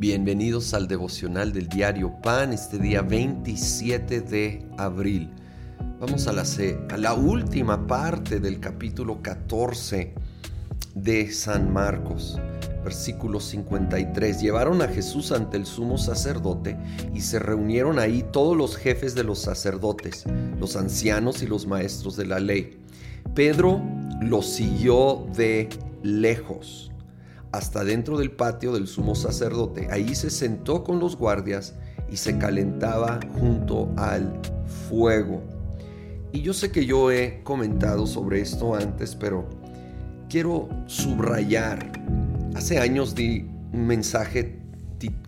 Bienvenidos al devocional del diario Pan, este día 27 de abril. Vamos a la, a la última parte del capítulo 14 de San Marcos, versículo 53. Llevaron a Jesús ante el sumo sacerdote y se reunieron ahí todos los jefes de los sacerdotes, los ancianos y los maestros de la ley. Pedro lo siguió de lejos hasta dentro del patio del sumo sacerdote. Ahí se sentó con los guardias y se calentaba junto al fuego. Y yo sé que yo he comentado sobre esto antes, pero quiero subrayar. Hace años di un mensaje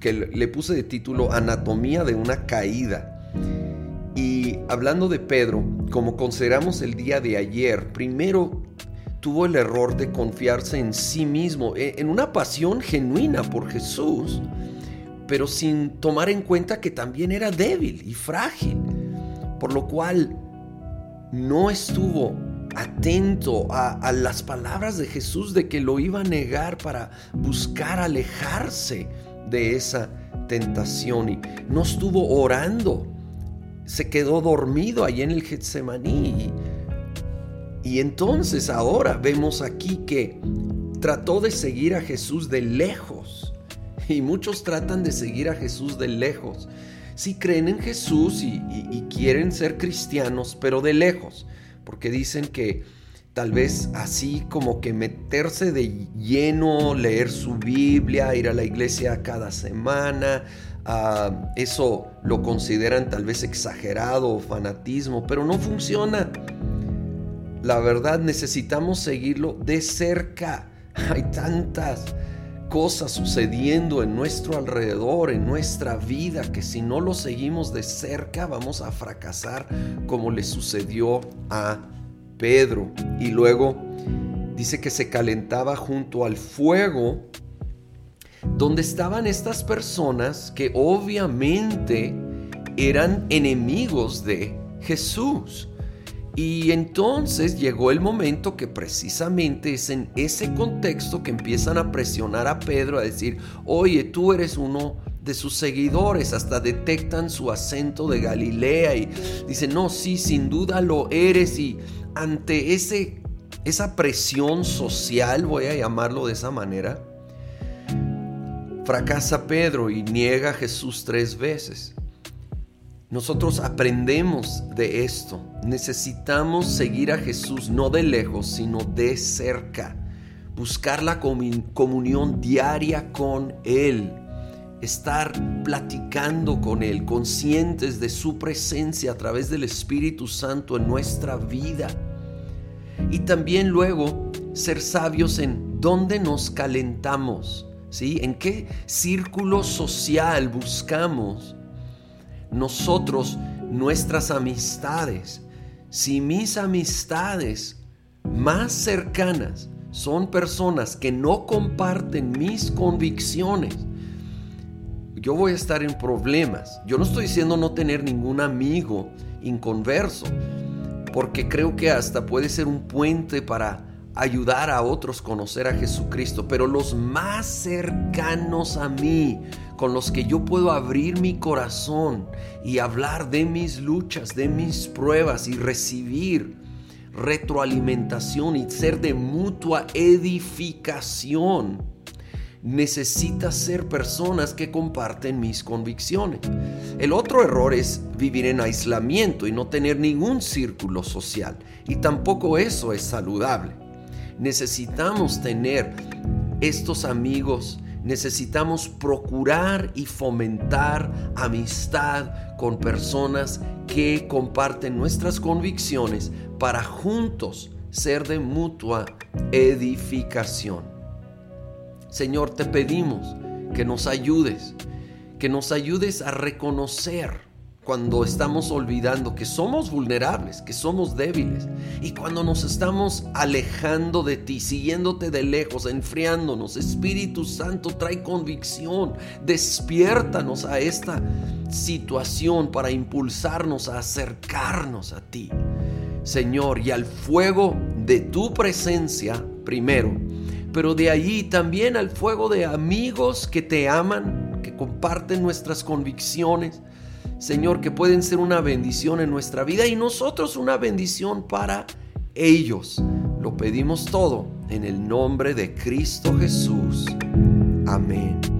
que le puse de título Anatomía de una caída. Y hablando de Pedro, como consideramos el día de ayer, primero tuvo el error de confiarse en sí mismo, e, en una pasión genuina por Jesús, pero sin tomar en cuenta que también era débil y frágil, por lo cual no estuvo atento a, las palabras de Jesús de que lo iba a negar para buscar alejarse de esa tentación y no estuvo orando. Se quedó dormido ahí en el Getsemaní y entonces ahora vemos aquí que trató de seguir a Jesús de lejos. Y muchos tratan de seguir a Jesús de lejos. Si creen en Jesús y, quieren ser cristianos, pero de lejos. Porque dicen que tal vez así como que meterse de lleno, leer su Biblia, ir a la iglesia cada semana, ah, eso lo consideran tal vez exagerado o fanatismo, pero no funciona. La verdad necesitamos seguirlo de cerca. Hay tantas cosas sucediendo en nuestro alrededor, en nuestra vida, que si no lo seguimos de cerca vamos a fracasar como le sucedió a Pedro. Y luego dice que se calentaba junto al fuego donde estaban estas personas que obviamente eran enemigos de Jesús. Y entonces llegó el momento que precisamente es en ese contexto que empiezan a presionar a Pedro a decir, oye, tú eres uno de sus seguidores, hasta detectan su acento de Galilea y dicen, no, sí, sin duda lo eres. Y ante ese, esa presión social, voy a llamarlo de esa manera, fracasa Pedro y niega a Jesús tres veces. Nosotros aprendemos de esto. Necesitamos seguir a Jesús no de lejos, sino de cerca. Buscar la comunión diaria con Él. Estar platicando con Él, conscientes de su presencia a través del Espíritu Santo en nuestra vida. Y también luego ser sabios en dónde nos calentamos, ¿sí? En qué círculo social buscamos nosotros nuestras amistades. Si mis amistades más cercanas son personas que no comparten mis convicciones, yo voy a estar en problemas. Yo no estoy diciendo no tener ningún amigo inconverso, porque creo que hasta puede ser un puente para ayudar a otros a conocer a Jesucristo, pero los más cercanos a mí, con los que yo puedo abrir mi corazón y hablar de mis luchas, de mis pruebas y recibir retroalimentación y ser de mutua edificación, necesita ser personas que comparten mis convicciones. El otro error es vivir en aislamiento y no tener ningún círculo social. Y tampoco eso es saludable. Necesitamos tener estos amigos, necesitamos procurar y fomentar amistad con personas que comparten nuestras convicciones para juntos ser de mutua edificación. Señor, te pedimos que nos ayudes, que nos ayudes a reconocer cuando estamos olvidando que somos vulnerables, que somos débiles, y cuando nos estamos alejando de ti, siguiéndote de lejos, enfriándonos, Espíritu Santo trae convicción, despiértanos a esta situación para impulsarnos a acercarnos a ti, Señor, y al fuego de tu presencia primero, pero de allí también al fuego de amigos que te aman, comparten nuestras convicciones, Señor, que pueden ser una bendición en nuestra vida y nosotros una bendición para ellos. Lo pedimos todo en el nombre de Cristo Jesús. Amén.